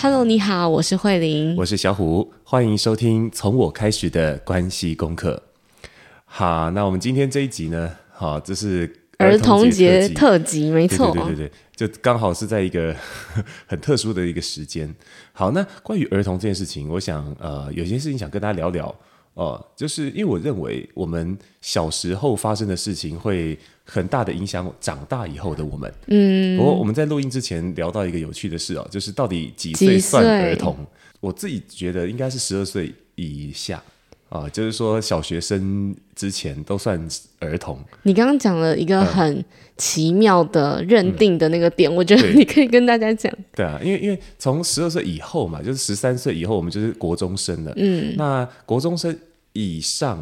Hello，你好，我是慧玲，我是小虎，欢迎收听从我开始的关系功课。好，那我们今天这一集呢，好，这是儿童节特辑，没错，对对对对，就刚好是在一个 很特殊的一个时间。好，那关于儿童这件事情，我想呃，有些事情想跟大家聊聊。哦、呃，就是因为我认为我们小时候发生的事情会很大的影响长大以后的我们。嗯，不过我们在录音之前聊到一个有趣的事哦，就是到底几岁算儿童？我自己觉得应该是十二岁以下啊、呃，就是说小学生之前都算儿童。你刚刚讲了一个很奇妙的认定的那个点，嗯、我觉得你可以跟大家讲。对啊，因为因为从十二岁以后嘛，就是十三岁以后，我们就是国中生了。嗯，那国中生。以上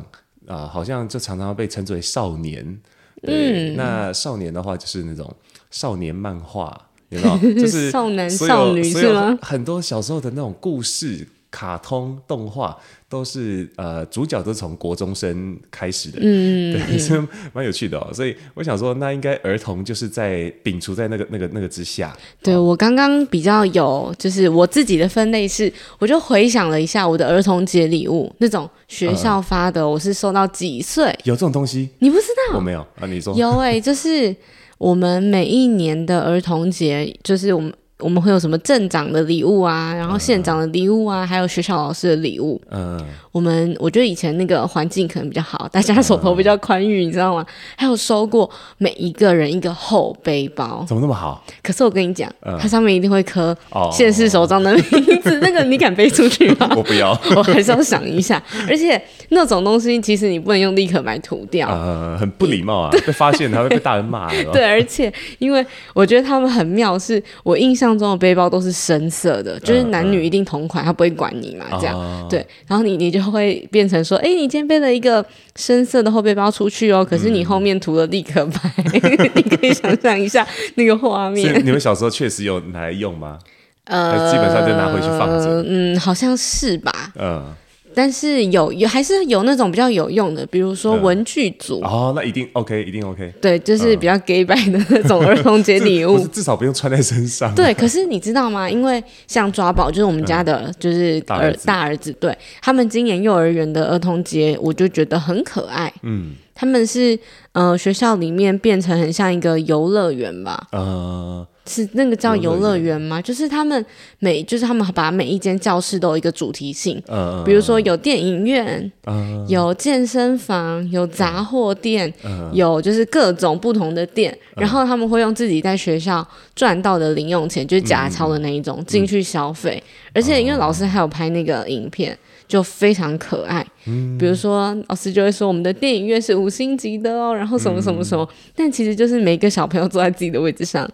啊、呃，好像就常常被称之为少年。对，嗯、那少年的话就是那种少年漫画，有没有？就是 少男少女是吗？很多小时候的那种故事。卡通动画都是呃，主角都是从国中生开始的，嗯，对，是蛮有趣的哦。所以我想说，那应该儿童就是在摒除在那个那个那个之下。对、哦、我刚刚比较有，就是我自己的分类是，我就回想了一下我的儿童节礼物，那种学校发的，我是收到几岁？有这种东西？你不知道？我没有啊，你说有哎、欸，就是我们每一年的儿童节，就是我们。我们会有什么镇长的礼物啊，然后县长的礼物啊，嗯、还有学校老师的礼物。嗯，我们我觉得以前那个环境可能比较好，大家手头比较宽裕，嗯、你知道吗？还有收过每一个人一个厚背包，怎么那么好？可是我跟你讲，嗯、它上面一定会刻县市首长的名字，哦、那个你敢背出去吗？我不要，我还是要想一下。而且那种东西其实你不能用立刻买涂掉，呃，很不礼貌啊，被发现还会被大人骂。对，而且因为我觉得他们很妙，是我印象。象中的背包都是深色的，就是男女一定同款，他不会管你嘛，这样对。然后你你就会变成说，哎，你今天背了一个深色的后背包出去哦，可是你后面涂了立可白，你可以想象一下那个画面。你们小时候确实有拿来用吗？呃，基本上就拿回去放着。嗯，好像是吧。嗯。但是有有还是有那种比较有用的，比如说文具组、嗯、哦，那一定 OK，一定 OK。对，就是比较 gay 白的那种儿童节礼物，至少不用穿在身上。对，可是你知道吗？因为像抓宝，就是我们家的，就是儿、大儿子，对，他们今年幼儿园的儿童节，我就觉得很可爱。嗯，他们是呃学校里面变成很像一个游乐园吧？呃。是那个叫游乐园吗？就是他们每，就是他们把每一间教室都有一个主题性，嗯、比如说有电影院，嗯、有健身房，有杂货店，嗯、有就是各种不同的店，嗯、然后他们会用自己在学校赚到的零用钱，就是假钞的那一种进、嗯、去消费，而且因为老师还有拍那个影片，就非常可爱。嗯、比如说老师就会说我们的电影院是五星级的哦，然后什么什么什么，嗯、但其实就是每个小朋友坐在自己的位置上。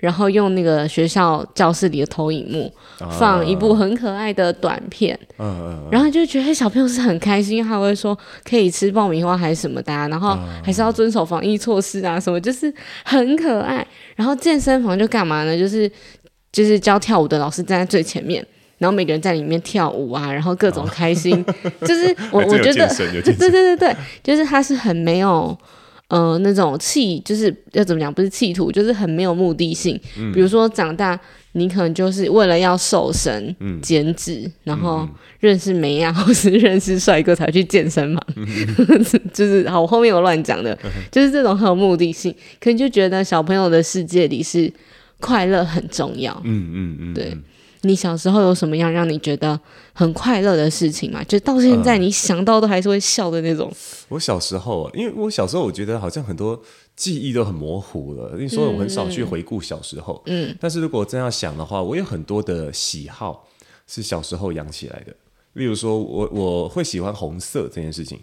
然后用那个学校教室里的投影幕放一部很可爱的短片，然后就觉得小朋友是很开心，他会说可以吃爆米花还是什么的，然后还是要遵守防疫措施啊什么，就是很可爱。然后健身房就干嘛呢？就是就是教跳舞的老师站在最前面，然后每个人在里面跳舞啊，然后各种开心，就是我我觉得对对对对，就是他是很没有。呃，那种企就是要怎么讲？不是企图，就是很没有目的性。嗯、比如说长大，你可能就是为了要瘦身、嗯、减脂，然后认识美亚或是认识帅哥才去健身嘛。嗯、就是好，我后面我乱讲的，嗯、就是这种很有目的性，可能就觉得小朋友的世界里是快乐很重要。嗯嗯嗯，对。你小时候有什么样让你觉得很快乐的事情吗？就到现在你想到都还是会笑的那种。呃、我小时候，因为我小时候我觉得好像很多记忆都很模糊了，因为所以我很少去回顾小时候。嗯，但是如果真要想的话，我有很多的喜好是小时候养起来的。例如说我我会喜欢红色这件事情。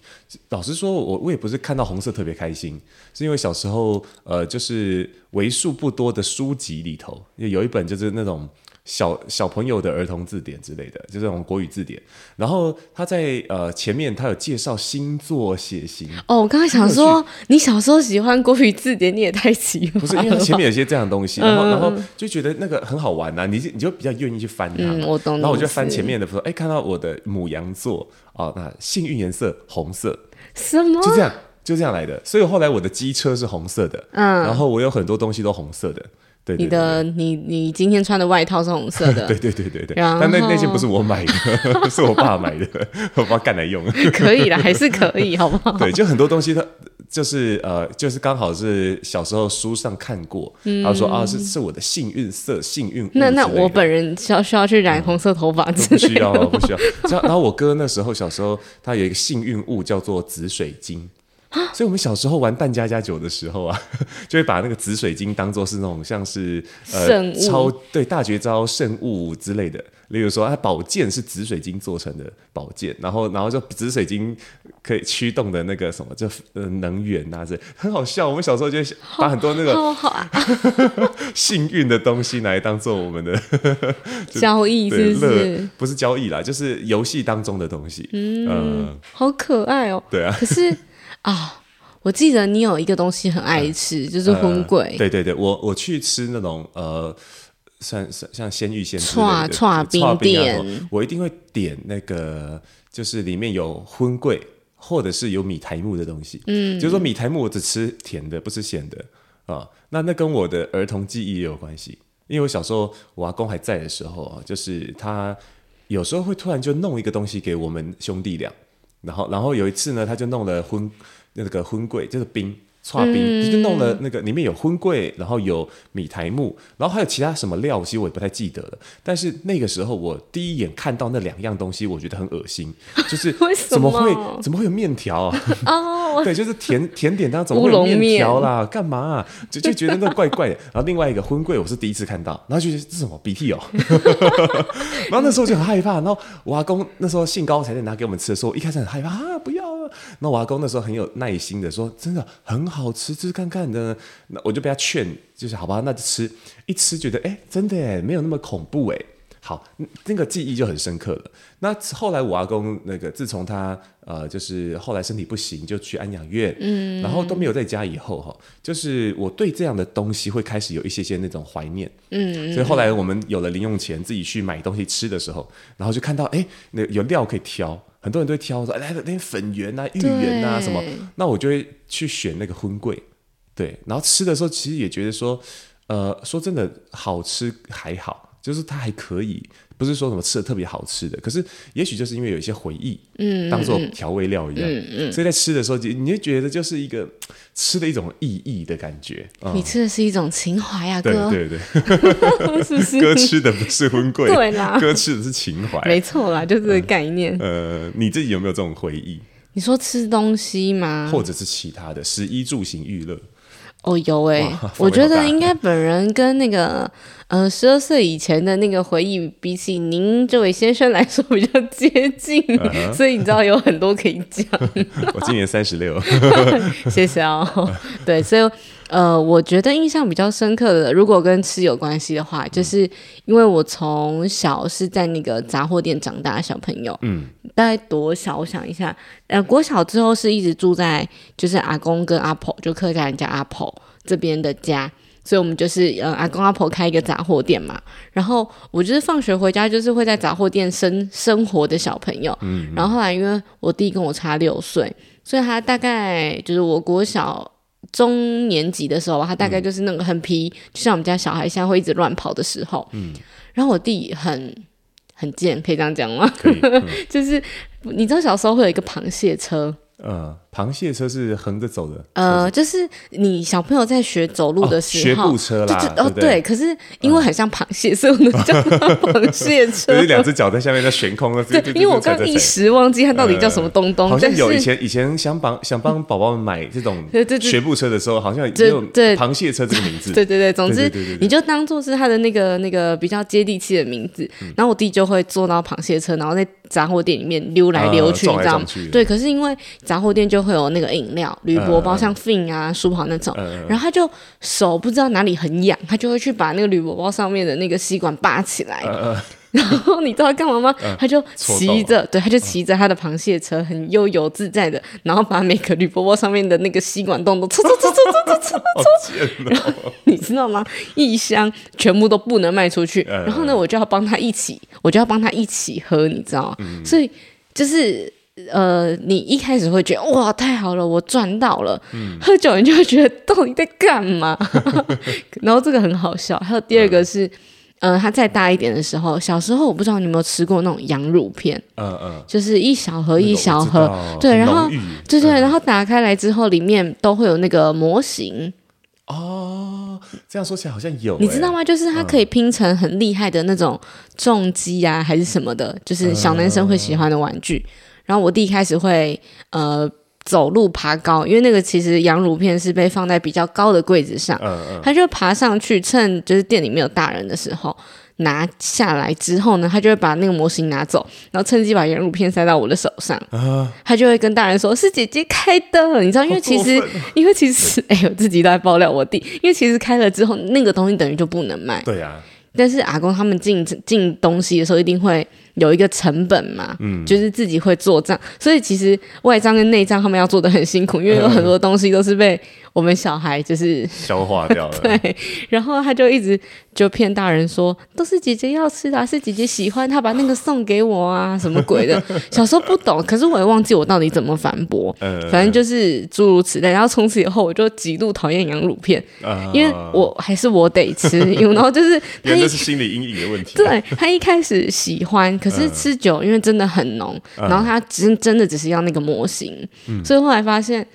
老实说，我我也不是看到红色特别开心，是因为小时候呃，就是为数不多的书籍里头有一本就是那种。小小朋友的儿童字典之类的，就这种国语字典。然后他在呃前面，他有介绍星座血型。哦，我刚刚想说，你小时候喜欢国语字典，你也太奇葩了。不是，因为前面有些这样的东西，然后、嗯、然后就觉得那个很好玩呐、啊，你你就比较愿意去翻它。嗯，我懂。然后我就翻前面的时候，哎，看到我的母羊座哦，那幸运颜色红色。什么？就这样，就这样来的。所以后来我的机车是红色的，嗯，然后我有很多东西都红色的。对，你的你你今天穿的外套是红色的，对对对对对。但那那件不是我买的，是我爸买的，我爸干来用。可以啦，还是可以，好不好？对，就很多东西，它就是呃，就是刚好是小时候书上看过，他说啊，是是我的幸运色、幸运。那那我本人需要需要去染红色头发？不需要，不需要。然后我哥那时候小时候，他有一个幸运物叫做紫水晶。所以，我们小时候玩扮家家酒的时候啊，就会把那个紫水晶当做是那种像是呃超对大绝招圣物之类的。例如说，它宝剑是紫水晶做成的宝剑，然后然后就紫水晶可以驱动的那个什么，就呃能源啊，这很好笑。我们小时候就把很多那个 幸运的东西来当做我们的 交易，是不是？不是交易啦，就是游戏当中的东西。嗯，呃、好可爱哦。对啊，可是。啊、哦，我记得你有一个东西很爱吃，嗯、就是荤桂、呃。对对对，我我去吃那种呃，像像鲜芋仙之类的剉冰店，我一定会点那个，就是里面有荤桂或者是有米苔木的东西。嗯，就是说米苔木我只吃甜的，不吃咸的啊。那那跟我的儿童记忆也有关系，因为我小时候我阿公还在的时候啊，就是他有时候会突然就弄一个东西给我们兄弟俩。然后，然后有一次呢，他就弄了荤那个荤柜，就是冰剉冰，嗯、就弄了那个里面有荤桂，然后有米苔木，然后还有其他什么料，其实我也不太记得了。但是那个时候我第一眼看到那两样东西，我觉得很恶心，就是怎么会怎么会有面条啊？哦，对，就是甜甜点当中怎么会有面条啦？干嘛、啊？就就觉得那怪怪的。然后另外一个荤桂，我是第一次看到，然后就觉得这什么鼻涕哦。然后那时候就很害怕。然后我阿公那时候兴高采烈拿给我们吃的时候，我一开始很害怕啊，不要。那我阿公那时候很有耐心的说：“真的很好吃，吃看看的。”那我就被他劝，就是好吧，那就吃。一吃觉得哎，真的哎，没有那么恐怖哎。好，那个记忆就很深刻了。那后来我阿公那个，自从他呃，就是后来身体不行，就去安养院，嗯，然后都没有在家以后哈，就是我对这样的东西会开始有一些些那种怀念，嗯，所以后来我们有了零用钱，自己去买东西吃的时候，然后就看到哎，那有料可以挑。很多人都会挑说，来那些粉圆啊、芋圆啊什么，那我就会去选那个荤桂，对，然后吃的时候其实也觉得说，呃，说真的好吃还好，就是它还可以。不是说什么吃的特别好吃的，可是也许就是因为有一些回忆，嗯，当做调味料一样，嗯嗯，所以在吃的时候，你就觉得就是一个吃的一种意义的感觉。你吃的是一种情怀啊，哥，对对对，是是 哥吃的不是荤贵，对啦，哥吃的是情怀，没错啦，就是这个概念。呃，你自己有没有这种回忆？你说吃东西吗？或者是其他的食衣住行娱乐？哦，有哎、欸，我觉得应该本人跟那个。呃，十二岁以前的那个回忆，比起您这位先生来说比较接近，uh huh. 所以你知道有很多可以讲。我今年三十六，谢谢哦。对，所以呃，我觉得印象比较深刻的，如果跟吃有关系的话，就是因为我从小是在那个杂货店长大的小朋友，嗯，大概多小？我想一下，呃，国小之后是一直住在就是阿公跟阿婆，就客家人家阿婆这边的家。所以，我们就是呃，阿公阿婆开一个杂货店嘛。然后，我就是放学回家，就是会在杂货店生生活的小朋友。嗯。然后后来，因为我弟跟我差六岁，所以他大概就是我国小中年级的时候，他大概就是那个很皮，嗯、就像我们家小孩现在会一直乱跑的时候。嗯。然后我弟很很贱，可以这样讲吗？就是你知道小时候会有一个螃蟹车。呃，螃蟹车是横着走的。呃，就是你小朋友在学走路的时候，学步车啦。哦，对，可是因为很像螃蟹，所以我们叫它螃蟹车。就是两只脚在下面在悬空的。对，因为我刚一时忘记它到底叫什么东东。好像有以前以前想帮想帮宝宝们买这种 学步车的时候，好像也有螃蟹车这个名字。对对对，总之你就当做是它的那个那个比较接地气的名字。然后我弟就会坐到螃蟹车，然后在杂货店里面溜来溜去，这样。对，可是因为杂货店就会有那个饮料，铝箔包像 Fin 啊、舒跑那种，然后他就手不知道哪里很痒，他就会去把那个铝箔包上面的那个吸管拔起来，然后你知道他干嘛吗？他就骑着，对，他就骑着他的螃蟹车，很悠游自在的，然后把每个铝箔包上面的那个吸管洞都戳戳戳戳戳戳戳，然后你知道吗？一箱全部都不能卖出去，然后呢，我就要帮他一起，我就要帮他一起喝，你知道吗？所以就是。呃，你一开始会觉得哇，太好了，我赚到了。嗯、喝酒你就会觉得到底在干嘛？然后这个很好笑。还有第二个是，嗯、呃，他再大一点的时候，小时候我不知道你有没有吃过那种羊乳片，嗯嗯，嗯就是一小盒一小盒，对，然后对对，然后打开来之后，里面都会有那个模型。哦，这样说起来好像有，你知道吗？就是它可以拼成很厉害的那种重机啊，还是什么的，就是小男生会喜欢的玩具。嗯、然后我弟开始会呃走路爬高，因为那个其实羊乳片是被放在比较高的柜子上，嗯嗯，他就爬上去，趁就是店里没有大人的时候。拿下来之后呢，他就会把那个模型拿走，然后趁机把羊乳片塞到我的手上。啊、他就会跟大人说：“是姐姐开的。”你知道，因为其实，因为其实，哎呦，自己都在爆料我弟，因为其实开了之后，那个东西等于就不能卖。对呀、啊。但是阿公他们进进东西的时候，一定会有一个成本嘛，嗯，就是自己会做账，所以其实外账跟内账他们要做的很辛苦，因为有很多东西都是被。我们小孩就是消化掉了，对，然后他就一直就骗大人说都是姐姐要吃的啊，是姐姐喜欢，他把那个送给我啊，什么鬼的？小时候不懂，可是我也忘记我到底怎么反驳，反正就是诸如此类。然后从此以后，我就极度讨厌羊乳片，因为我还是我得吃，然后就是他是心理阴影的问题。对，他一开始喜欢，可是吃久，因为真的很浓，然后他真真的只是要那个模型，所以后来发现。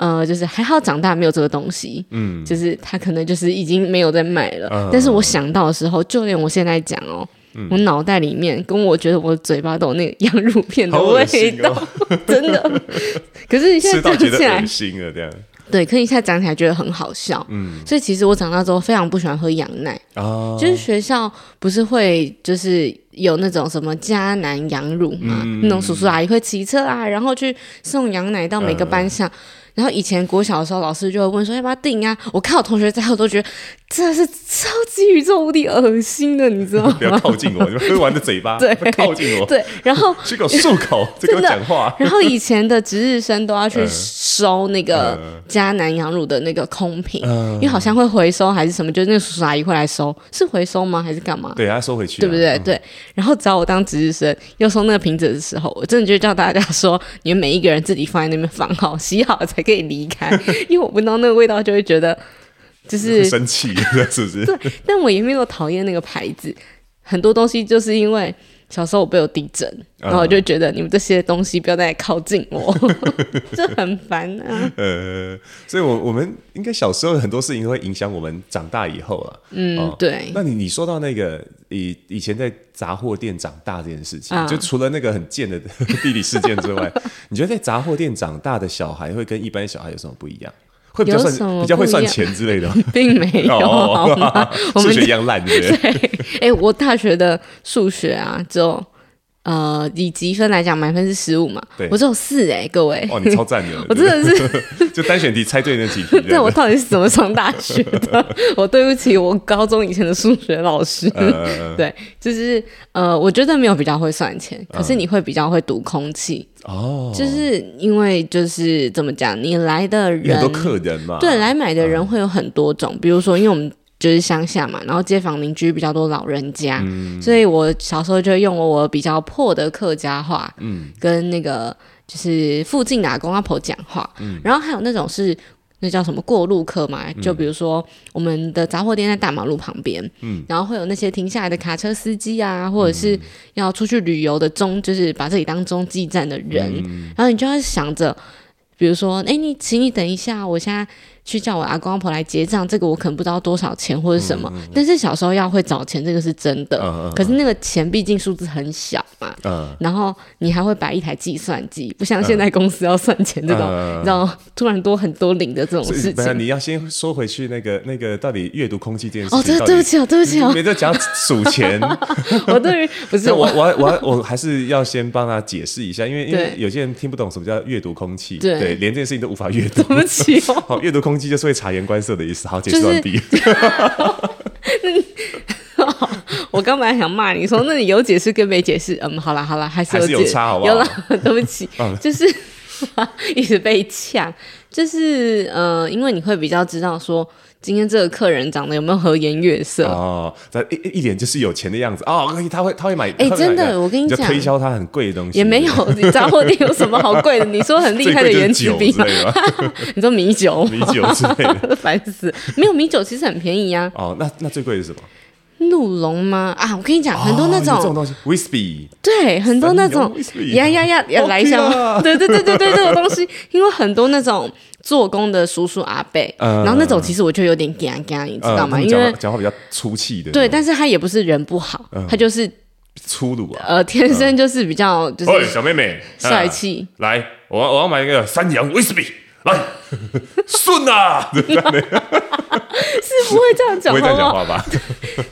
呃，就是还好长大没有这个东西，嗯，就是他可能就是已经没有在卖了。嗯、但是我想到的时候，就连我现在讲哦，嗯、我脑袋里面跟我觉得我嘴巴都有那个羊乳片的味道，哦、真的。可是你现在讲起来，心了这样。对，可是你现在讲起来觉得很好笑，嗯。所以其实我长大之后非常不喜欢喝羊奶，哦，就是学校不是会就是有那种什么迦南羊乳嘛，嗯、那种叔叔阿姨会骑车啊，然后去送羊奶到每个班上。嗯然后以前国小的时候，老师就会问说要不要订啊？我看我同学在喝，我都觉得真的是超级宇宙无敌恶心的，你知道吗？不要靠近我，你们喝完的嘴巴，对，靠近我，对。然后去给我漱口，跟我讲话。然后以前的值日生都要去收那个迦南羊乳的那个空瓶，因为好像会回收还是什么，就是那个叔叔阿姨会来收，是回收吗？还是干嘛？对，他收回去，对不对？对。然后找我当值日生要收那个瓶子的时候，我真的就叫大家说，你们每一个人自己放在那边放好，洗好才。可以离开，因为我闻到那个味道就会觉得就是生气，是不是？对，但我也没有讨厌那个牌子。很多东西就是因为小时候我被有地震，然后我就觉得你们这些东西不要再靠近我，就很烦啊。呃，所以我我们应该小时候很多事情会影响我们长大以后了。嗯，哦、对。那你你说到那个以以前在杂货店长大这件事情，啊、就除了那个很贱的 地理事件之外，你觉得在杂货店长大的小孩会跟一般小孩有什么不一样？会比较算比较会算钱之类的，并没有，好吗？数学一样烂，对不对？对，哎，我大学的数学啊，就。呃，以积分来讲，满分是十五嘛？对，我只有四哎，各位。哇，你超赞的！我真的是 就单选题猜对那几题。对，我到底是怎么上大学的？我对不起我高中以前的数学老师。对，就是呃，我觉得没有比较会算钱，可是你会比较会读空气哦。就是因为就是怎么讲，你来的人很多客人嘛，对，来买的人会有很多种，比如说因为我们。就是乡下嘛，然后街坊邻居比较多老人家，嗯、所以我小时候就用我比较破的客家话，嗯、跟那个就是附近的阿公阿婆讲话，嗯、然后还有那种是那叫什么过路客嘛，就比如说我们的杂货店在大马路旁边，嗯、然后会有那些停下来的卡车司机啊，或者是要出去旅游的中，就是把这里当中继站的人，嗯、然后你就要想着，比如说，哎，你请你等一下，我现在。去叫我阿公阿婆来结账，这个我可能不知道多少钱或者什么，嗯嗯、但是小时候要会找钱，这个是真的。可是那个钱毕竟数字很小嘛，嗯、然后你还会摆一台计算机，不像现在公司要算钱这种，嗯、你知道突然多很多零的这种事情。你要先说回去那个那个到底阅读空气这件事哦，对对不起哦，对不起哦，别再讲数钱。我对于不是我我我我还是要先帮他解释一下，因为因为有些人听不懂什么叫阅读空气，对，对，连这件事情都无法阅读。对不起哦，好，阅读空气就是会察言观色的意思。好，解释完毕。我刚本来想骂你说，那你有解释跟没解释？嗯，好了好了，还是有，解释有差，好不好？有了，对不起，就是一直被呛，就是呃，因为你会比较知道说，今天这个客人长得有没有和颜悦色哦，他一一脸就是有钱的样子哦，他会他会买，哎、欸，真的，我跟你讲，推销他很贵的东西也没有，你杂货店有什么好贵的？你说很厉害的颜值比吗？你说米酒，米酒之类的，烦死，没有米酒其实很便宜啊。哦，那那最贵是什么？鹿龙吗？啊，我跟你讲，很多那种、哦、这种东西，whisky，对，很多那种，呀呀呀，要来一下吗？对对对对对，这种东西，因为很多那种做工的叔叔阿伯，嗯、然后那种其实我就有点干干，你知道吗？嗯、因为讲话比较粗气的，对，但是他也不是人不好，嗯、他就是粗鲁啊，呃，天生就是比较就是，小妹妹，帅气，来，我我要买一个三洋 whisky。来，顺啊！是不会这样讲，不会这样讲话吧？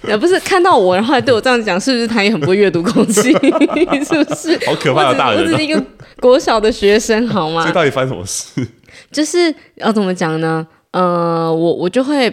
也不是看到我，然后还对我这样讲，是不是他也很不会阅读空气？是不是？好可怕的大人！我只是一个国小的学生，好吗？这到底发生什么事？就是要怎么讲呢？呃，我我就会。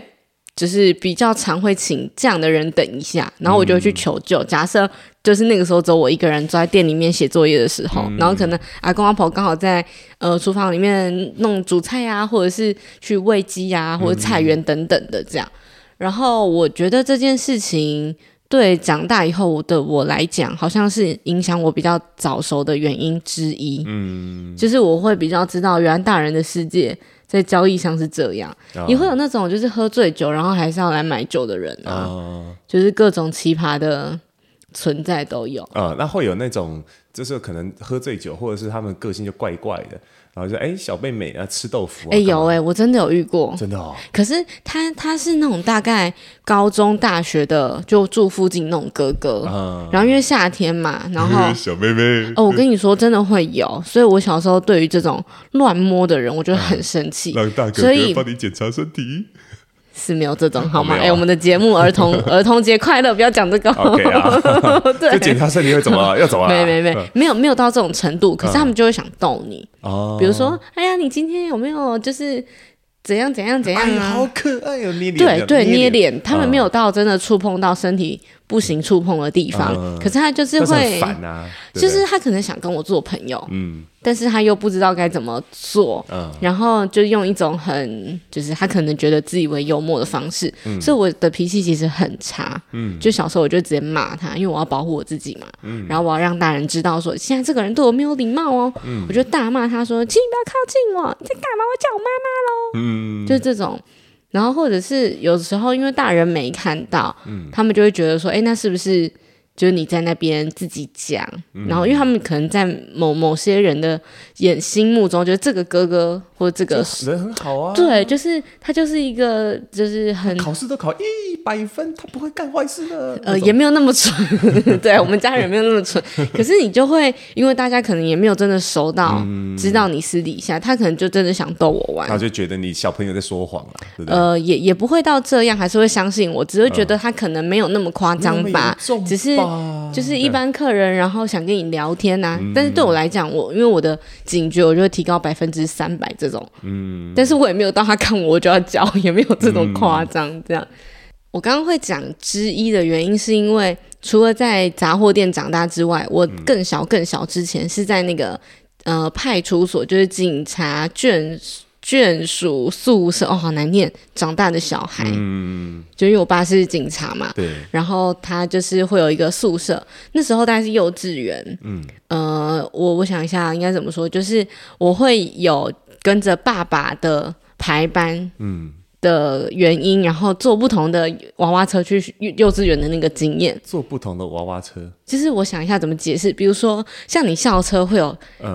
就是比较常会请这样的人等一下，然后我就会去求救。嗯、假设就是那个时候只有我一个人坐在店里面写作业的时候，嗯、然后可能阿公阿婆刚好在呃厨房里面弄煮菜啊，或者是去喂鸡呀，或者菜园等等的这样。嗯、然后我觉得这件事情对长大以后的我来讲，好像是影响我比较早熟的原因之一。嗯，就是我会比较知道原来大人的世界。在交易上是这样，也会有那种就是喝醉酒，然后还是要来买酒的人啊，哦、就是各种奇葩的存在都有。啊、哦，那会有那种就是可能喝醉酒，或者是他们个性就怪怪的。然后就哎，小妹妹啊，吃豆腐。哎，有哎，我真的有遇过，真的哦。可是他他是那种大概高中、大学的，就住附近那种哥哥。然后因为夏天嘛，然后小妹妹。哦，我跟你说，真的会有。所以我小时候对于这种乱摸的人，我就很生气。让大哥哥帮你检查身体。是没有这种好吗？哎，我们的节目儿童 儿童节快乐，不要讲这个。OK 啊，对，就检查身体会怎么 要怎么？没没没，没有没有到这种程度，可是他们就会想逗你哦。比如说，哎呀，你今天有没有就是怎样怎样怎样啊？好可爱哦，捏脸。对对，捏脸，他们没有到真的触碰到身体不行触碰的地方，可是他就是会，就是他可能想跟我做朋友，嗯。但是他又不知道该怎么做，嗯，然后就用一种很，就是他可能觉得自以为幽默的方式，嗯，所以我的脾气其实很差，嗯，就小时候我就直接骂他，因为我要保护我自己嘛，嗯，然后我要让大人知道说，现在这个人对我没有礼貌哦，嗯，我就大骂他说，请你不要靠近我，你在干嘛？我叫我妈妈喽，嗯，就是这种，然后或者是有时候因为大人没看到，嗯，他们就会觉得说，哎，那是不是？就是你在那边自己讲，嗯、然后因为他们可能在某某些人的眼心目中，觉得这个哥哥或者这个人很好啊。对，就是他就是一个就是很考试都考一百分，他不会干坏事的。呃，也没有那么蠢，对我们家人没有那么蠢。可是你就会因为大家可能也没有真的熟到、嗯、知道你私底下，他可能就真的想逗我玩，他就觉得你小朋友在说谎了，对不对？呃，也也不会到这样，还是会相信我，只是觉得他可能没有那么夸张吧，嗯、只是。就是一般客人，然后想跟你聊天呐、但是对我来讲，我因为我的警觉，我就会提高百分之三百这种，嗯，但是我也没有到他看我，我就要叫，也没有这种夸张这样。嗯、我刚刚会讲之一的原因，是因为除了在杂货店长大之外，我更小更小之前是在那个呃派出所，就是警察眷。眷属宿舍哦，好难念。长大的小孩，嗯，就因为我爸是警察嘛，对。然后他就是会有一个宿舍，那时候大概是幼稚园，嗯，呃，我我想一下应该怎么说，就是我会有跟着爸爸的排班，嗯。的原因，然后坐不同的娃娃车去幼稚园的那个经验，坐不同的娃娃车，其实我想一下怎么解释。比如说，像你校车会有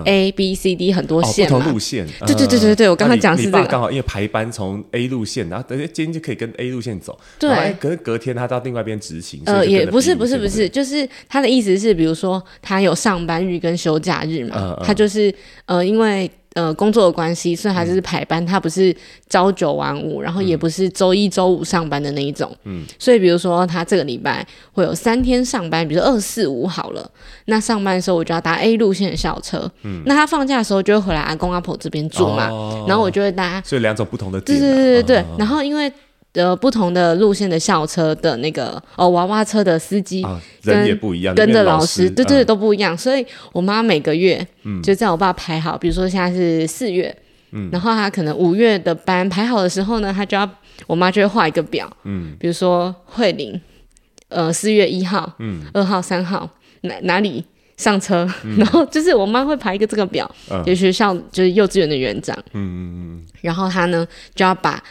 A、嗯、B、C、D 很多线，哦、不同路线。对对对对对，我刚刚讲是这个，刚好因为排班从 A 路线，然后等下今天就可以跟 A 路线走。对，可是隔天他到另外一边执行。呃，也不是不是不是，就是他的意思是，比如说他有上班日跟休假日嘛，嗯嗯、他就是呃，因为。呃，工作的关系，所以还是排班，他不是朝九晚五，然后也不是周一周五上班的那一种。嗯，所以比如说他这个礼拜会有三天上班，比如说二四五好了，那上班的时候我就要搭 A 路线的校车。嗯，那他放假的时候就会回来阿公阿婆这边住嘛，哦、然后我就会搭。所以两种不同的对对对对对，哦、然后因为。的不同的路线的校车的那个哦，娃娃车的司机人也不一样，跟着老师对对都不一样，所以我妈每个月就在我爸排好，比如说现在是四月，然后他可能五月的班排好的时候呢，他就要我妈就会画一个表，嗯，比如说慧玲，呃，四月一号，嗯，二号、三号哪哪里上车，嗯、然后就是我妈会排一个这个表，给、嗯、学校就是幼稚园的园长，嗯嗯嗯，然后他呢就要把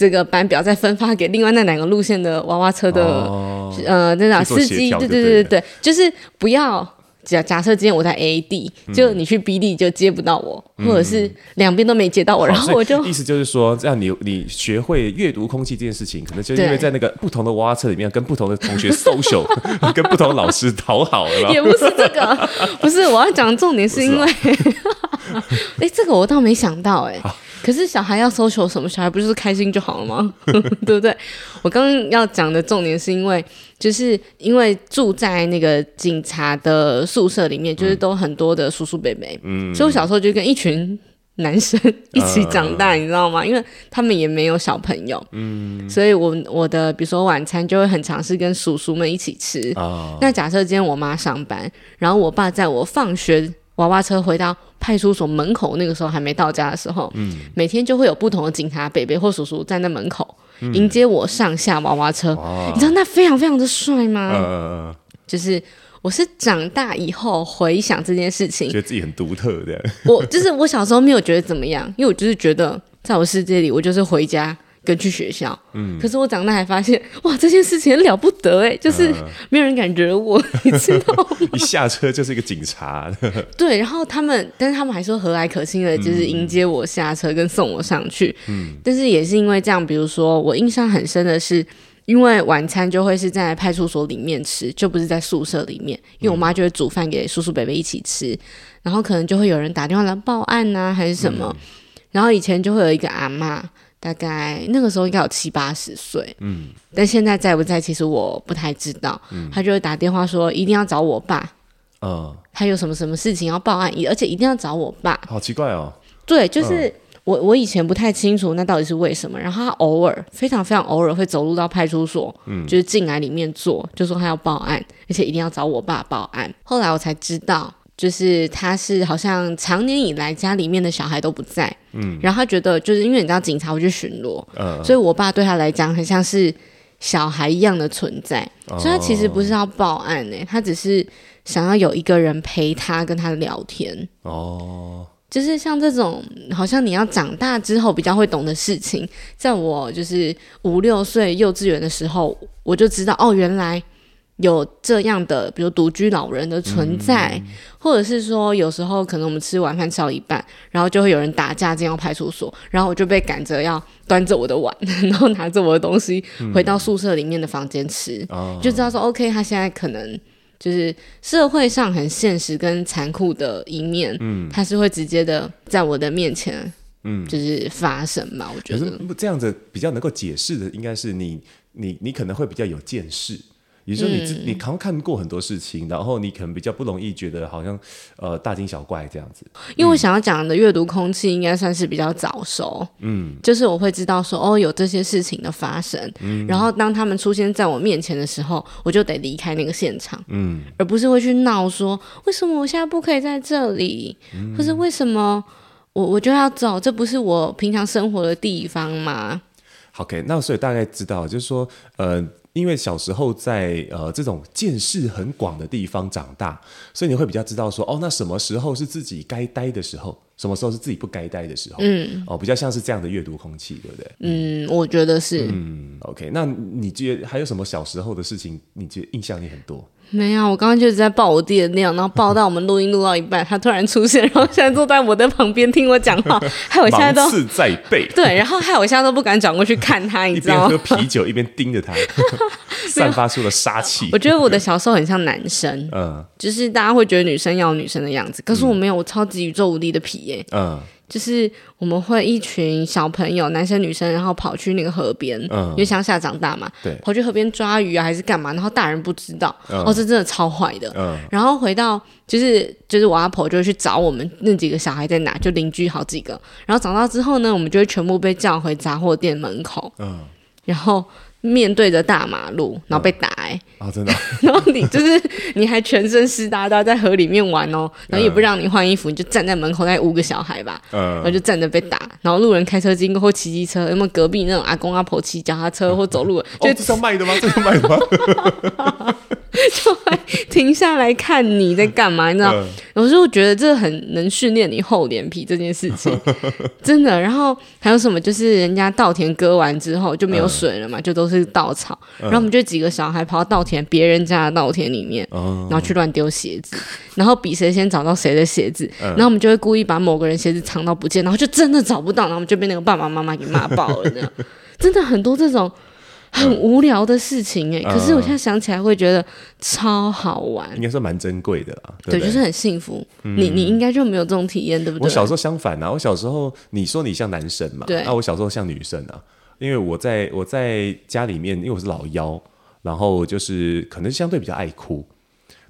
这个班表再分发给另外那两个路线的娃娃车的，哦、呃，那种司机，对对对对对，就是不要。假假设今天我在 A 地，就你去 B 地就接不到我，嗯、或者是两边都没接到我，嗯、然后我就意思就是说，这样你你学会阅读空气这件事情，可能就是因为在那个不同的娃娃车里面，跟不同的同学 social，跟不同老师讨好了。也不是这个，不是我要讲的重点是因为，哎、欸，这个我倒没想到、欸，哎。可是小孩要 social 什么？小孩不就是开心就好了吗？对不对？我刚刚要讲的重点是因为，就是因为住在那个警察的宿舍里面，就是都很多的叔叔伯伯，嗯，所以我小时候就跟一群男生一起长大，嗯、你知道吗？因为他们也没有小朋友，嗯，所以我我的比如说晚餐就会很尝试跟叔叔们一起吃。哦、那假设今天我妈上班，然后我爸在我放学。娃娃车回到派出所门口，那个时候还没到家的时候，嗯、每天就会有不同的警察、伯伯或叔叔站在门口、嗯、迎接我上下娃娃车。你知道那非常非常的帅吗？呃、就是我是长大以后回想这件事情，觉得自己很独特的。我就是我小时候没有觉得怎么样，因为我就是觉得在我世界里，我就是回家。跟去学校，嗯，可是我长大还发现，哇，这件事情很了不得哎，就是没有人敢惹我，呃、你知道吗？一下车就是一个警察，对，然后他们，但是他们还说和蔼可亲的，就是迎接我下车跟送我上去，嗯，但是也是因为这样，比如说我印象很深的是，因为晚餐就会是在派出所里面吃，就不是在宿舍里面，因为我妈就会煮饭给叔叔伯伯一起吃，然后可能就会有人打电话来报案啊，还是什么，嗯、然后以前就会有一个阿嬷。大概那个时候应该有七八十岁，嗯，但现在在不在，其实我不太知道。嗯，他就会打电话说一定要找我爸，嗯，他有什么什么事情要报案，而且一定要找我爸。好奇怪哦。对，就是、嗯、我我以前不太清楚那到底是为什么，然后他偶尔非常非常偶尔会走路到派出所，嗯，就是进来里面坐，就说他要报案，而且一定要找我爸报案。后来我才知道。就是他是好像常年以来家里面的小孩都不在，嗯，然后他觉得就是因为你知道警察会去巡逻，嗯，所以我爸对他来讲很像是小孩一样的存在，哦、所以他其实不是要报案呢，他只是想要有一个人陪他跟他聊天，哦，就是像这种好像你要长大之后比较会懂的事情，在我就是五六岁幼稚园的时候，我就知道哦，原来。有这样的，比如独居老人的存在，嗯、或者是说，有时候可能我们吃晚饭吃到一半，然后就会有人打架进到派出所，然后我就被赶着要端着我的碗，然后拿着我的东西回到宿舍里面的房间吃，嗯、就知道说、哦、OK，他现在可能就是社会上很现实跟残酷的一面，嗯，他是会直接的在我的面前，嗯，就是发生嘛。我觉得。这样子比较能够解释的，应该是你你你可能会比较有见识。你说你你可能看过很多事情，嗯、然后你可能比较不容易觉得好像呃大惊小怪这样子。因为我想要讲的阅读空气应该算是比较早熟，嗯，就是我会知道说哦有这些事情的发生，嗯，然后当他们出现在我面前的时候，我就得离开那个现场，嗯，而不是会去闹说为什么我现在不可以在这里，嗯、或是为什么我我就要走，这不是我平常生活的地方吗？OK，那所以大概知道就是说呃。因为小时候在呃这种见识很广的地方长大，所以你会比较知道说哦，那什么时候是自己该待的时候，什么时候是自己不该待的时候，嗯，哦，比较像是这样的阅读空气，对不对？嗯，我觉得是。嗯，OK，那你觉得还有什么小时候的事情，你觉得印象你很多？没有，我刚刚就是在抱我弟的尿，然后抱到我们录音录到一半，他突然出现，然后现在坐在我的旁边听我讲话，害我现在都是在背。对，然后害我现在都不敢转过去看他，你知道吗？一边喝啤酒一边盯着他，散发出了杀气。我觉得我的小时候很像男生，嗯，就是大家会觉得女生要有女生的样子，可是我没有，我超级宇宙无敌的皮耶，嗯。就是我们会一群小朋友，男生女生，然后跑去那个河边，嗯、因为乡下长大嘛，对，跑去河边抓鱼啊，还是干嘛？然后大人不知道，嗯、哦，这真的超坏的。嗯、然后回到就是就是我阿婆就会去找我们那几个小孩在哪，就邻居好几个。然后长大之后呢，我们就会全部被叫回杂货店门口。嗯，然后。面对着大马路，然后被打哎、欸。嗯、啊，真的，然后你就是 你还全身湿哒哒在河里面玩哦，然后也不让你换衣服，你就站在门口，那五个小孩吧，嗯，然后就站着被打，然后路人开车经过或骑机车，有没有隔壁那种阿公阿婆骑脚踏车或走路，就、哦、这是卖的吗？这是卖的吗？就会停下来看你在干嘛，你知道？嗯、有时候觉得这很能训练你厚脸皮这件事情，真的。然后还有什么？就是人家稻田割完之后就没有水了嘛，嗯、就都是稻草。嗯、然后我们就几个小孩跑到稻田别人家的稻田里面，嗯、然后去乱丢鞋子，然后比谁先找到谁的鞋子。嗯、然后我们就会故意把某个人鞋子藏到不见，然后就真的找不到，然后我们就被那个爸爸妈妈给骂爆了。这样 真的很多这种。很无聊的事情哎，嗯、可是我现在想起来会觉得超好玩，应该说蛮珍贵的啦。对，对，就是很幸福。嗯、你你应该就没有这种体验，对不对？我小时候相反啊，我小时候你说你像男生嘛，对，那、啊、我小时候像女生啊，因为我在我在家里面，因为我是老幺，然后就是可能相对比较爱哭，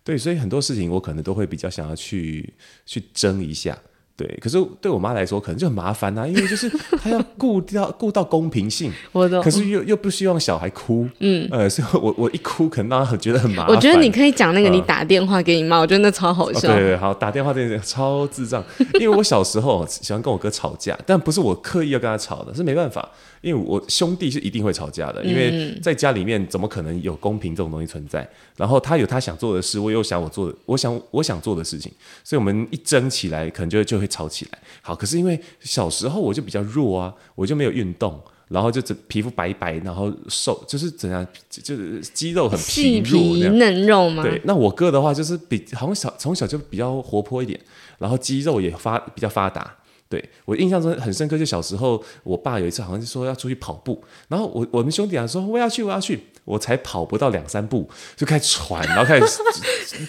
对，所以很多事情我可能都会比较想要去去争一下。对，可是对我妈来说，可能就很麻烦呐、啊，因为就是她要顾到 顾到公平性，我懂。可是又又不希望小孩哭，嗯，呃，所以我 我一哭，可能让她觉得很麻烦。我觉得你可以讲那个，你打电话给你妈，呃、我觉得那超好笑。哦、对对，好，打电话这件事超智障，因为我小时候喜欢跟我哥吵架，但不是我刻意要跟他吵的，是没办法。因为我兄弟是一定会吵架的，因为在家里面怎么可能有公平这种东西存在？然后他有他想做的事，我有想我做的，我想我想做的事情，所以我们一争起来，可能就就会吵起来。好，可是因为小时候我就比较弱啊，我就没有运动，然后就整皮肤白白，然后瘦，就是怎样，就是肌肉很疲弱，细皮嫩肉吗。对，那我哥的话就是比好像小从小就比较活泼一点，然后肌肉也发比较发达。对，我印象中很深刻，就小时候，我爸有一次好像是说要出去跑步，然后我我们兄弟俩说我要去我要去，我才跑不到两三步就开始喘，然后开始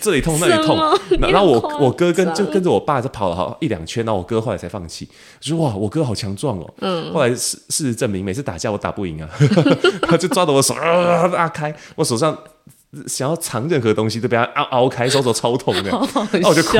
这里痛那里痛，然后我我哥跟就跟着我爸就跑了好一两圈，然后我哥后来才放弃，说哇我哥好强壮哦，嗯，后来事事实证明每次打架我打不赢啊，他就抓着我手啊拉开，我手上想要藏任何东西都被他拗拗开，手手超痛的，然后我就哭，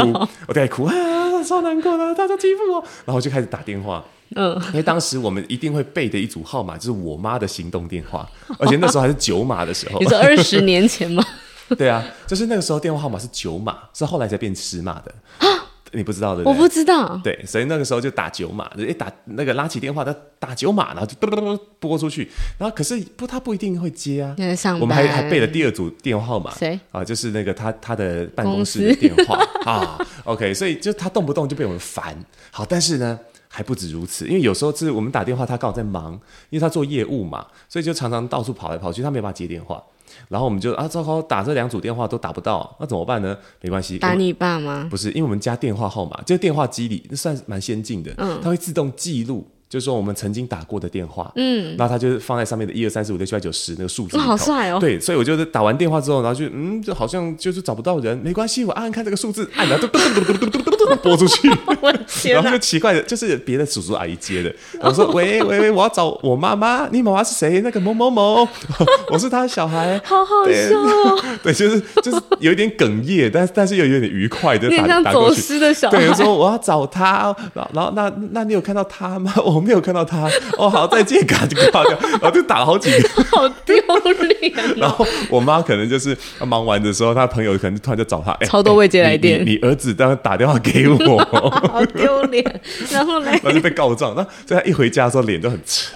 我在哭啊。超难过的，大家欺负我，然后我就开始打电话。嗯，因为当时我们一定会背的一组号码就是我妈的行动电话，而且那时候还是九码的时候。你说二十年前吗？对啊，就是那个时候电话号码是九码，是后来才变十码的。你不知道的，我不知道。对，所以那个时候就打九码，一打那个拉起电话，他打九码，然后就嘟嘟嘟拨出去，然后可是不，他不一定会接啊。我们还还背了第二组电话号码，谁啊？就是那个他他的办公室的电话啊。OK，所以就他动不动就被我们烦。好，但是呢还不止如此，因为有时候是我们打电话，他刚好在忙，因为他做业务嘛，所以就常常到处跑来跑去，他没办法接电话。然后我们就啊，糟糕，打这两组电话都打不到，那怎么办呢？没关系，打你爸吗？不是，因为我们家电话号码就电话机里算蛮先进的，嗯，它会自动记录。就是说我们曾经打过的电话，嗯，然后他就放在上面的一二三四五六七八九十那个数字，好帅哦。对，所以我就是打完电话之后，然后就嗯，就好像就是找不到人，没关系，我按按看这个数字，按然后嘟嘟嘟嘟嘟嘟嘟 嘟拨出去，然后就奇怪的，就是别的叔叔阿姨接的，我说喂喂喂，我要找我妈妈，你妈妈是谁？那个某某某，我是他的小孩，好好笑哦。对，就是就是有一点哽咽，但但是又有点愉快的打像走失的小孩。对，我说我要找他，然后然后那那你有看到他吗？我没有看到他。哦，好，再见，嘎就挂掉，然后就打了好几个，好丢脸。然后我妈可能就是忙完的时候，她朋友可能突然就找她，超多未接来电，你儿子当时打电话给我，好丢脸。然后呢，然后就被告状。那所以他一回家的时候脸就很沉，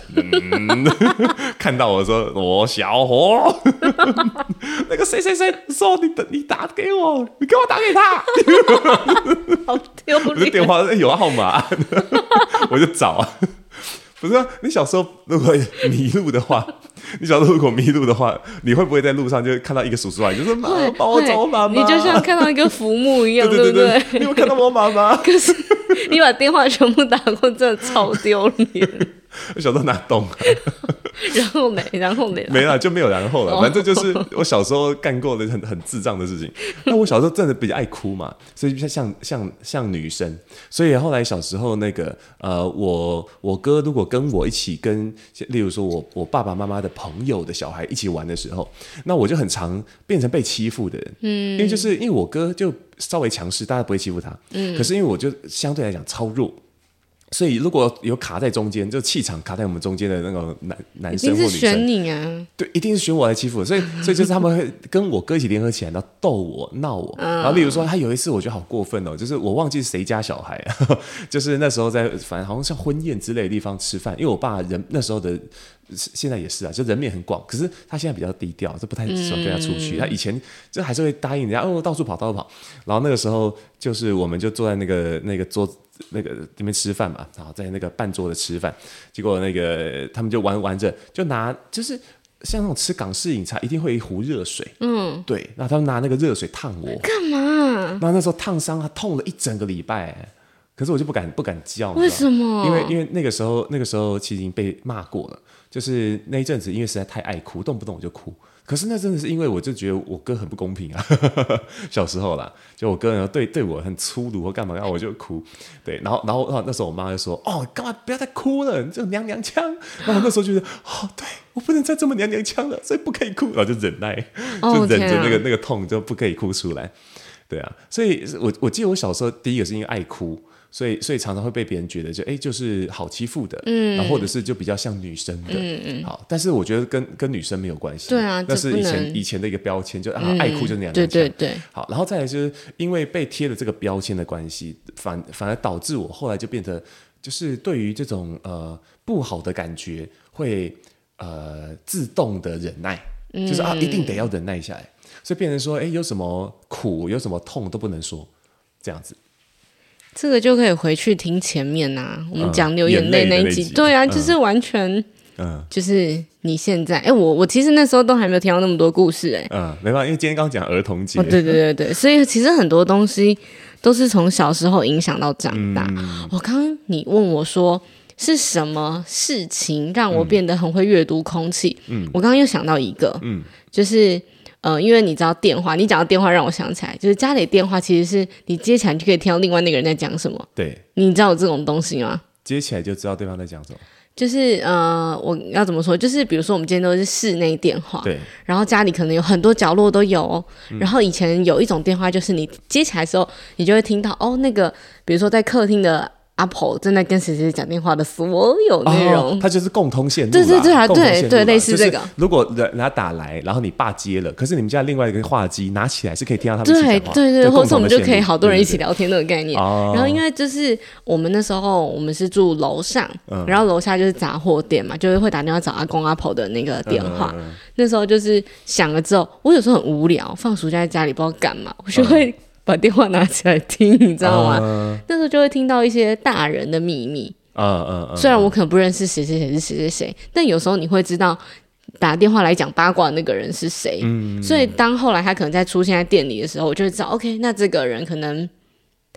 看到我说我小伙，那个谁谁谁说你你打给我，你给我打给他，好丢脸。我的电话有号码，我就找啊。不是啊，你小时候如果迷路的话，你小时候如果迷路的话，你会不会在路上就看到一个叔叔啊，你，就说妈，帮我找我妈妈？你就像看到一个浮木一样，对对对，对不对？你有看到我妈妈？可是你把电话全部打过，真的超丢脸。我小时候哪懂啊？然后没，然后没，没了就没有然后了。反正就是我小时候干过的很很智障的事情。那我小时候真的比较爱哭嘛，所以像像像像女生。所以后来小时候那个呃，我我哥如果跟我一起跟，例如说我我爸爸妈妈的朋友的小孩一起玩的时候，那我就很常变成被欺负的人。嗯，因为就是因为我哥就稍微强势，大家不会欺负他。嗯，可是因为我就相对来讲超弱。所以如果有卡在中间，就气场卡在我们中间的那个男男生或女生，选你啊，对，一定是选我来欺负。所以，所以就是他们会跟我哥一起联合起来，然后逗我、闹我。然后，例如说，他有一次我觉得好过分哦，就是我忘记是谁家小孩，就是那时候在反正好像像婚宴之类的地方吃饭，因为我爸人那时候的。现在也是啊，就人面很广，可是他现在比较低调，就不太喜欢跟他出去。嗯、他以前就还是会答应人家哦，到处跑，到处跑。然后那个时候，就是我们就坐在那个那个桌子那个里面吃饭嘛，然后在那个半桌的吃饭。结果那个他们就玩玩着，就拿就是像那种吃港式饮茶，一定会一壶热水。嗯，对。然后他们拿那个热水烫我，干嘛？那那时候烫伤，他痛了一整个礼拜。可是我就不敢不敢叫，为什么？因为因为那个时候那个时候其实已经被骂过了。就是那一阵子，因为实在太爱哭，动不动我就哭。可是那真的是因为我就觉得我哥很不公平啊，小时候啦，就我哥然后对对我很粗鲁或干嘛，然后我就哭。对，然后然后那时候我妈就说：“哦，干嘛不要再哭了？你这种娘娘腔。”然后那时候觉得：“哦，对我不能再这么娘娘腔了，所以不可以哭。”然后就忍耐，就忍着那个、oh, 那个痛，就不可以哭出来。对啊，所以我我记得我小时候第一个是因为爱哭。所以，所以常常会被别人觉得就哎、欸，就是好欺负的，嗯，然后或者是就比较像女生的，嗯嗯，好，但是我觉得跟跟女生没有关系，对啊，那是以前以前的一个标签，就啊、嗯、爱哭就是那样，对对对，好，然后再来就是因为被贴了这个标签的关系，反反而导致我后来就变得就是对于这种呃不好的感觉会呃自动的忍耐，嗯、就是啊一定得要忍耐下来，所以变成说哎、欸、有什么苦有什么痛都不能说这样子。这个就可以回去听前面呐、啊，我们讲流眼泪那一集，对啊，就是完全，嗯，就是你现在，哎，我我其实那时候都还没有听到那么多故事，哎，嗯，没办法，因为今天刚讲儿童节，哦，对对对对，所以其实很多东西都是从小时候影响到长大。嗯、我刚刚你问我说是什么事情让我变得很会阅读空气？嗯，我刚刚又想到一个，嗯，就是。呃，因为你知道电话，你讲到电话让我想起来，就是家里电话其实是你接起来就可以听到另外那个人在讲什么。对，你知道有这种东西吗？接起来就知道对方在讲什么。就是呃，我要怎么说？就是比如说我们今天都是室内电话，对，然后家里可能有很多角落都有哦。嗯，然后以前有一种电话，就是你接起来的时候，你就会听到哦，那个比如说在客厅的。阿婆正在跟谁谁讲电话的所有内容，它、哦、就是共通线路。对对对啊，对对，类似这个。如果人人家打来，然后你爸接了，可是你们家另外一个话机拿起来是可以听到他们讲话。对对对，或者我们就可以好多人一起聊天那种概念。然后因为就是我们那时候我们是住楼上，嗯、然后楼下就是杂货店嘛，就是会打电话找阿公阿婆的那个电话。嗯嗯嗯，那时候就是响了之后，我有时候很无聊，放暑假在家里不知道干嘛，我就会。嗯把电话拿起来听，你知道吗？呃、那时候就会听到一些大人的秘密。嗯嗯嗯。虽然我可能不认识谁谁谁是谁谁谁，但有时候你会知道打电话来讲八卦的那个人是谁。嗯。所以当后来他可能在出现在店里的时候，我就会知道，OK，那这个人可能。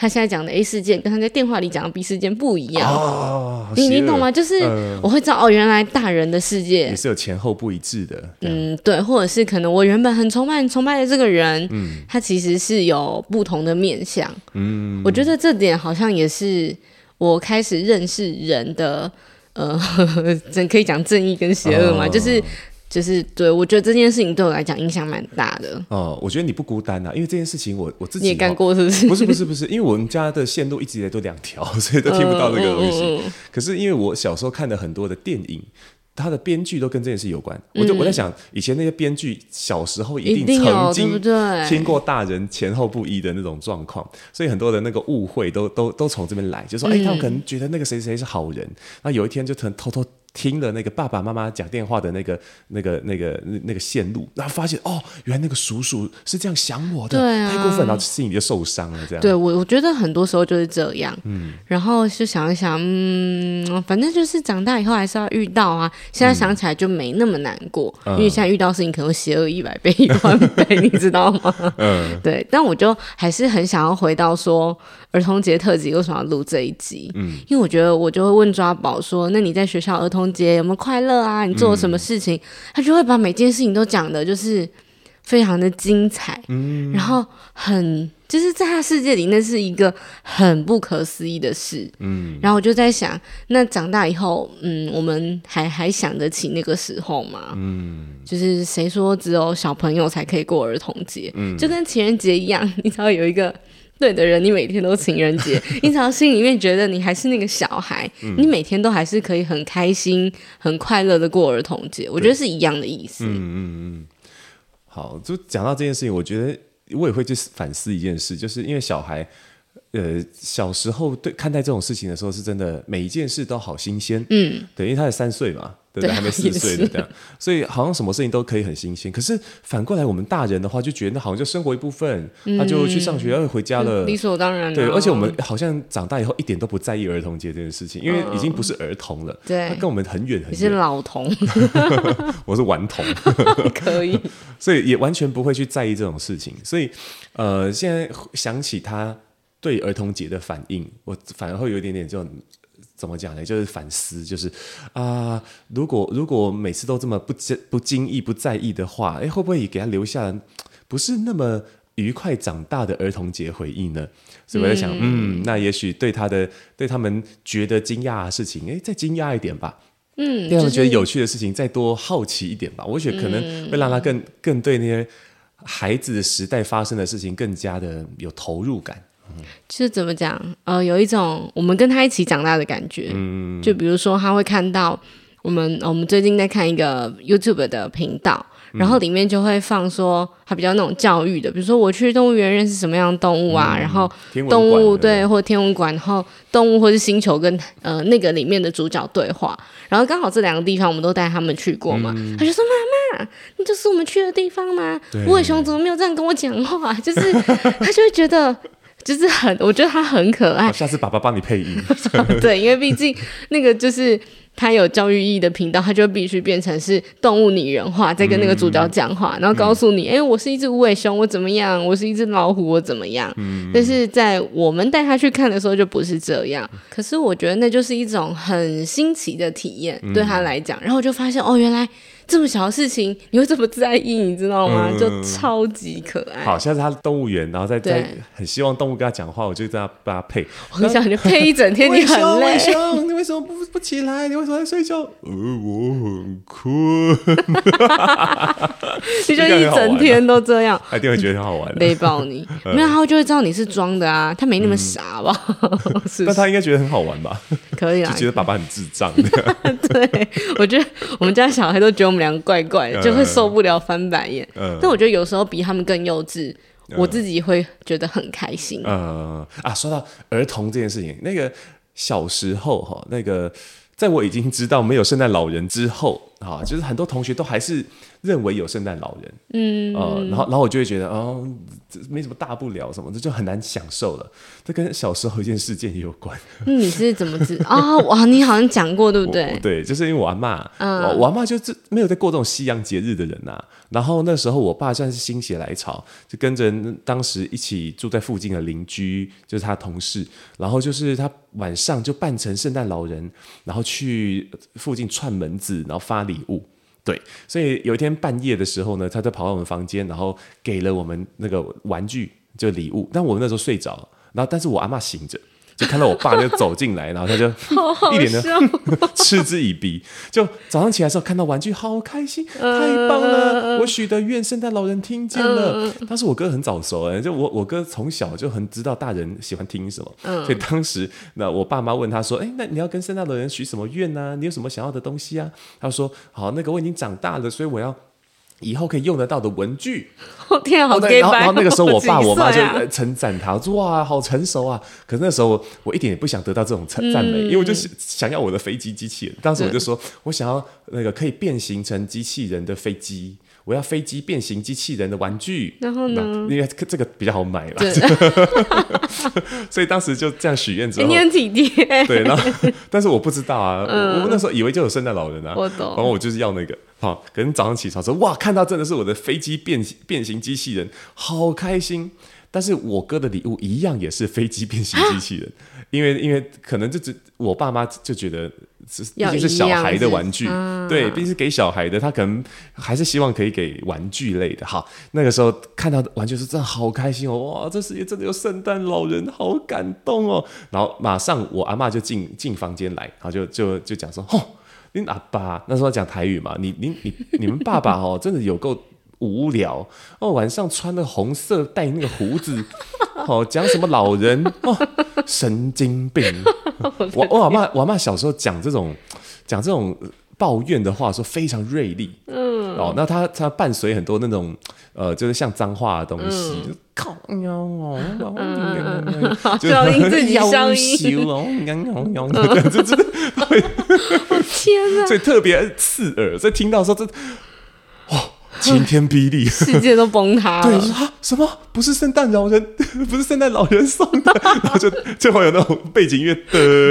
他现在讲的 A 事件跟他在电话里讲的 B 事件不一样，哦、你你懂吗？就是我会知道、呃、哦，原来大人的世界也是有前后不一致的。嗯，对，或者是可能我原本很崇拜、很崇拜的这个人，嗯，他其实是有不同的面相。嗯，我觉得这点好像也是我开始认识人的，呃，真可以讲正义跟邪恶嘛，哦、就是。就是对，我觉得这件事情对我来讲影响蛮大的。哦，我觉得你不孤单啊，因为这件事情我我自己你也干过，是不是？不是不是不是，因为我们家的线路一直以来都两条，所以都听不到这个东西。嗯嗯嗯、可是因为我小时候看的很多的电影，它的编剧都跟这件事有关。嗯、我就我在想，以前那些编剧小时候一定曾经听过大人前后不一的那种状况，所以很多的那个误会都都都从这边来，就说哎、欸，他们可能觉得那个谁谁是好人，那有一天就可能偷偷。听了那个爸爸妈妈讲电话的那个、那个、那个、那那个线路，然后发现哦，原来那个叔叔是这样想我的，对啊、太过分，然后心里就受伤了。这样，对我我觉得很多时候就是这样。嗯，然后就想一想，嗯，反正就是长大以后还是要遇到啊。现在想起来就没那么难过，嗯、因为现在遇到事情可能邪恶一百倍、一万倍，你知道吗？嗯，对。但我就还是很想要回到说。儿童节特辑为什么要录这一集？嗯，因为我觉得我就会问抓宝说：“那你在学校儿童节有没有快乐啊？你做了什么事情？”嗯、他就会把每件事情都讲的，就是非常的精彩，嗯，然后很就是在他世界里，那是一个很不可思议的事。嗯，然后我就在想，那长大以后，嗯，我们还还想得起那个时候吗？嗯，就是谁说只有小朋友才可以过儿童节？嗯，就跟情人节一样，你知道有一个对的人，你每天都情人节，你只要心里面觉得你还是那个小孩，嗯，你每天都还是可以很开心、很快乐的过儿童节。我觉得是一样的意思。嗯嗯嗯。好，就讲到这件事情，我觉得。我也会去反思一件事，就是因为小孩，呃，小时候对看待这种事情的时候，是真的每一件事都好新鲜，嗯，对，因为他才三岁嘛，对不对？还没四岁的这样，所以好像什么事情都可以很新鲜。可是反过来，我们大人的话就觉得那好像就生活一部分，他就去上学，要回家了，理所当然。对，而且我们好像长大以后一点都不在意儿童节这件事情，因为已经不是儿童了，对，他跟我们很远很远。你是老童，我是顽童，可以，所以也完全不会去在意这种事情。所以，呃，现在想起他。对儿童节的反应，我反而会有一点点这种怎么讲呢？就是反思，就是啊、呃，如果如果每次都这么不经不经意不在意的话，哎，会不会也给他留下不是那么愉快长大的儿童节回忆呢？所以我在想，嗯，嗯，那也许对他的对他们觉得惊讶的事情，哎，再惊讶一点吧。嗯，让他们觉得有趣的事情，再多好奇一点吧。我觉得可能会让他更更对那些孩子的时代发生的事情更加的有投入感。就是怎么讲，呃，有一种我们跟他一起长大的感觉。嗯，就比如说他会看到我们，我们最近在看一个 YouTube 的频道，然后里面就会放说他比较那种教育的，比如说我去动物园认识什么样的动物啊，嗯、然后动物对，或天文馆，然后动物或是星球跟呃那个里面的主角对话，然后刚好这两个地方我们都带他们去过嘛，嗯、他就说妈妈，那就是我们去的地方吗？无尾熊怎么没有这样跟我讲话？就是 他就会觉得。就是很，我觉得他很可爱。下次爸爸帮你配音。对，因为毕竟那个就是他有教育意义的频道，他就必须变成是动物拟人化，在跟那个主角讲话，嗯、然后告诉你，哎、嗯欸，我是一只无尾熊，我怎么样？我是一只老虎，我怎么样？嗯、但是在我们带他去看的时候，就不是这样。可是我觉得那就是一种很新奇的体验，嗯、对他来讲。然后我就发现，哦，原来。这么小的事情，你会这么在意，你知道吗？嗯、就超级可爱。好，下次他动物园，然后再再很希望动物跟他讲话，我就跟他帮他配。我跟你讲，你配一整天，你很 累。你为什么不不起来？你为什么在睡觉？呃，我很困。你就一整天都这样，他一定会觉得很好玩。背爆你，没有他就会知道你是装的啊，他没那么傻吧？但他应该觉得很好玩吧？可以啊，就觉得爸爸很智障。对，我觉得我们家小孩都觉得我们两个怪怪的，就会受不了翻白眼。但我觉得有时候比他们更幼稚，我自己会觉得很开心。嗯啊，说到儿童这件事情，那个小时候哈，那个在我已经知道没有圣诞老人之后啊，就是很多同学都还是。认为有圣诞老人，嗯，呃，然后，然后我就会觉得，哦，这没什么大不了，什么这就很难享受了。这跟小时候一件事件也有关。你是怎么知啊？哇，你好像讲过，对不对？对，就是因为我阿妈，嗯，我阿妈就是没有在过这种西洋节日的人呐。然后那时候我爸算是心血来潮，就跟着当时一起住在附近的邻居，就是他同事，然后就是他晚上就扮成圣诞老人，然后去附近串门子，然后发礼物。对，所以有一天半夜的时候呢，他就跑到我们房间，然后给了我们那个玩具，就礼物。但我们那时候睡着，然后但是我阿嬷醒着。就看到我爸就走进来，然后他就 一脸的 嗤之以鼻。就早上起来的时候看到玩具，好开心，太棒了！我许的愿，圣诞老人听见了。当时我哥很早熟哎，就我我哥从小就很知道大人喜欢听什么，所以当时那我爸妈问他说：“哎，那你要跟圣诞老人许什么愿呢？你有什么想要的东西啊？”他说：“好，那个我已经长大了，所以我要。”以后可以用得到的文具，我 天啊，好然后然后那个时候，我爸我妈就称赞他，说哇，好成熟啊！可是那时候我一点也不想得到这种赞赞美，因为我就想要我的飞机机器人。当时我就说我想要那个可以变形成机器人的飞机，我要飞机变形机器人的玩具。然后呢，因为这个比较好买了，所以当时就这样许愿之后，你很体贴。对，然后但是我不知道啊，我那时候以为就有圣诞老人啊，我懂。然后我就是要那个。好，可能早上起床说哇，看到真的是我的飞机变变形机器人，好开心。但是我哥的礼物一样也是飞机变形机器人，啊、因为因为可能就只我爸妈就觉得是毕竟是小孩的玩具，对，毕竟是给小孩的，他可能还是希望可以给玩具类的。好，那个时候看到玩具是真的好开心哦，哇，这世界真的有圣诞老人，好感动哦。然后马上我阿嬷就进进房间来，然后就就就讲说，哦，你阿爸那时候讲台语嘛，你你你你们爸爸哦，真的有够。无聊哦，晚上穿的红色，戴那个胡子，哦，讲什么老人哦，神经病。我我阿妈我阿妈小时候讲这种讲这种抱怨的话，说非常锐利。嗯，哦，那他他伴随很多那种呃，就是像脏话的东西，就靠喵 哦，就要音自己消音哦，哦哦，这这天哪，所以特别刺耳，所以听到说这哇。晴天霹雳，世界都崩塌了。对，说啊，什么不是圣诞老人，不是圣诞老人送的，然后就最后有那种背景音乐，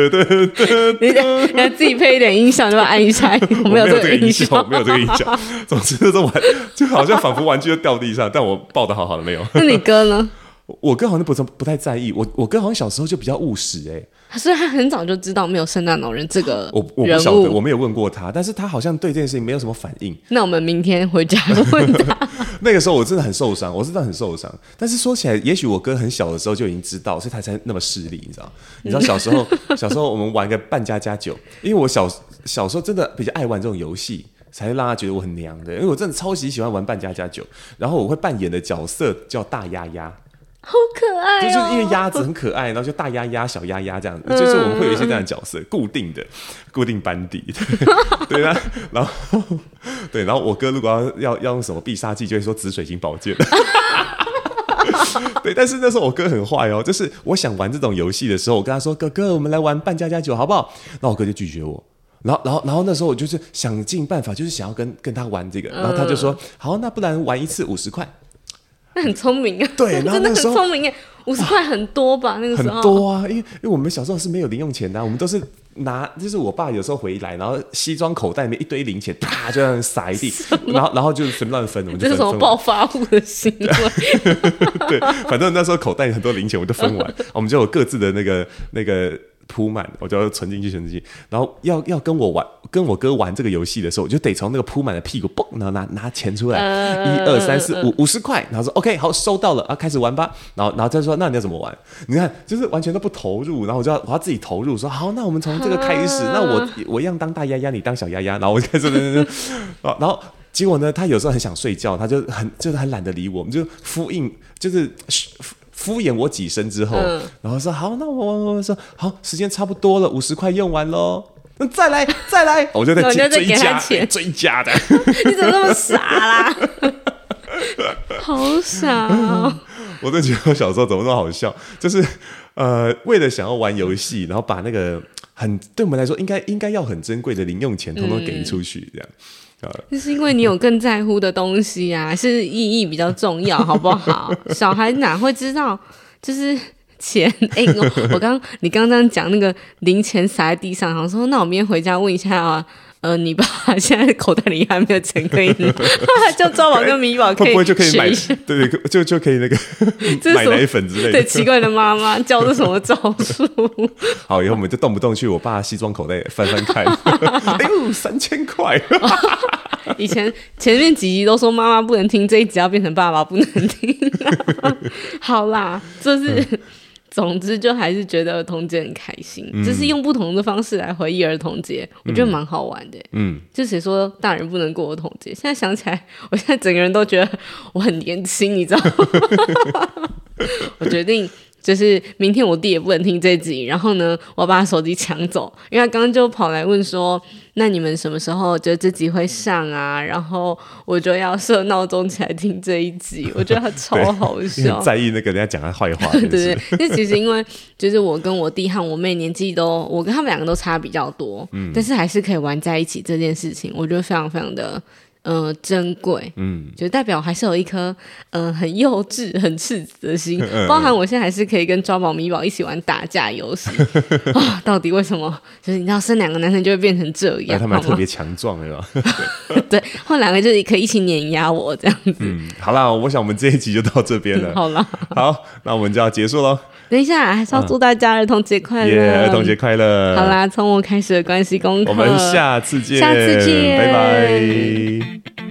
的的的，你你自己配一点音响，就按一下，我没有这个音响，没有这个音响。总之就是玩，就好像仿佛玩具就掉地上，但我抱的好好的，没有。那你哥呢？我哥好像不怎不太在意，我我哥好像小时候就比较务实，哎。所以他很早就知道没有圣诞老人这个我我不晓得，我没有问过他，但是他好像对这件事情没有什么反应。那我们明天回家问他。那个时候我真的很受伤，我真的很受伤。但是说起来，也许我哥很小的时候就已经知道，所以他才那么势利，你知道？你知道小时候 小时候我们玩个扮家家酒，因为我小小时候真的比较爱玩这种游戏，才会让他觉得我很娘的。因为我真的超级喜欢玩扮家家酒，然后我会扮演的角色叫大鸭鸭。好可爱、哦，就是因为鸭子很可爱，然后就大鸭鸭、小鸭鸭这样。子，嗯、就是我们会有一些这样的角色，固定的、固定班底，对啊，然后对，然后我哥如果要要要用什么必杀技，就会说紫水晶宝剑，对，但是那时候我哥很坏哦，就是我想玩这种游戏的时候，我跟他说：“哥哥，我们来玩扮家家酒好不好？”然后我哥就拒绝我，然后然后然后那时候我就是想尽办法，就是想要跟跟他玩这个，然后他就说：“好，那不然玩一次五十块。”那很聪明啊，对，然后那时候真的很聪明耶，五十块很多吧？那个时候很多啊，因为因为我们小时候是没有零用钱的，我们都是拿，就是我爸有时候回来，然后西装口袋里面一堆零钱，啪就这样撒一地，然后然后就随便乱分，我们就，这是什么暴发户的行为？对，反正那时候口袋很多零钱，我们就分完，我们就有各自的那个那个。铺满，我就要存进去，存进去。然后要要跟我玩，跟我哥玩这个游戏的时候，我就得从那个铺满的屁股，嘣，然后拿拿钱出来，一二三四五，五十块。然后说 OK，好，收到了啊，开始玩吧。然后然后再说，那你要怎么玩？你看，就是完全都不投入。然后我就要我要自己投入，说好，那我们从这个开始。那我我一样当大丫丫，你当小丫丫。然后我就开始，然后结果呢，他有时候很想睡觉，他就很就是很懒得理我们，就呼应就是。敷衍我几声之后，嗯、然后说好，那我我我说好，时间差不多了，五十块用完喽，那再来再来，我就在追加 追加的，你怎么那么傻啦？好傻哦！我都觉得我小时候怎么那么好笑，就是呃，为了想要玩游戏，然后把那个很对我们来说应该应该要很珍贵的零用钱，通通给出去，这样。嗯就是因为你有更在乎的东西啊，是意义比较重要，好不好？小孩哪会知道？就是钱。哎、欸，我我刚你刚刚讲那个零钱撒在地上，然后说那我明天回家问一下啊。呃，你爸现在口袋里还没有钱可以拿，叫抓宝跟米宝可以，会不会就可以买？对对，就就可以那个买奶粉之类的。对，奇怪的妈妈教的什么招数？好，以后我们就动不动去我爸西装口袋翻翻看。哎呦，三千块！以前前面几集都说妈妈不能听，这一集要变成爸爸不能听。好啦，这是。总之，就还是觉得儿童节很开心，只、嗯、是用不同的方式来回忆儿童节，嗯、我觉得蛮好玩的。嗯，就谁说大人不能过儿童节？现在想起来，我现在整个人都觉得我很年轻，你知道吗？我决定。就是明天我弟也不能听这集，然后呢，我要把他手机抢走，因为他刚刚就跑来问说，那你们什么时候觉得这集会上啊？然后我就要设闹钟起来听这一集，我觉得他超好笑，在意那个人家讲他坏话，对 对。那其实因为 就是我跟我弟和我妹年纪都，我跟他们两个都差比较多，嗯，但是还是可以玩在一起这件事情，我觉得非常非常的呃，珍贵，嗯，就代表还是有一颗，嗯、呃，很幼稚、很赤子的心，包含我现在还是可以跟抓宝、米宝一起玩打架游戏啊。到底为什么？就是你知道，生两个男生就会变成这样，他们还特别强壮，对吧？对，后两个就是可以一起碾压我这样子。嗯，好啦，我想我们这一集就到这边了。好了，好，那我们就要结束喽。等一下，还是要祝大家儿童节快乐！耶，儿童节快乐！好啦，从我开始的关系功课，我们下次见，下次见，拜拜。Thank you.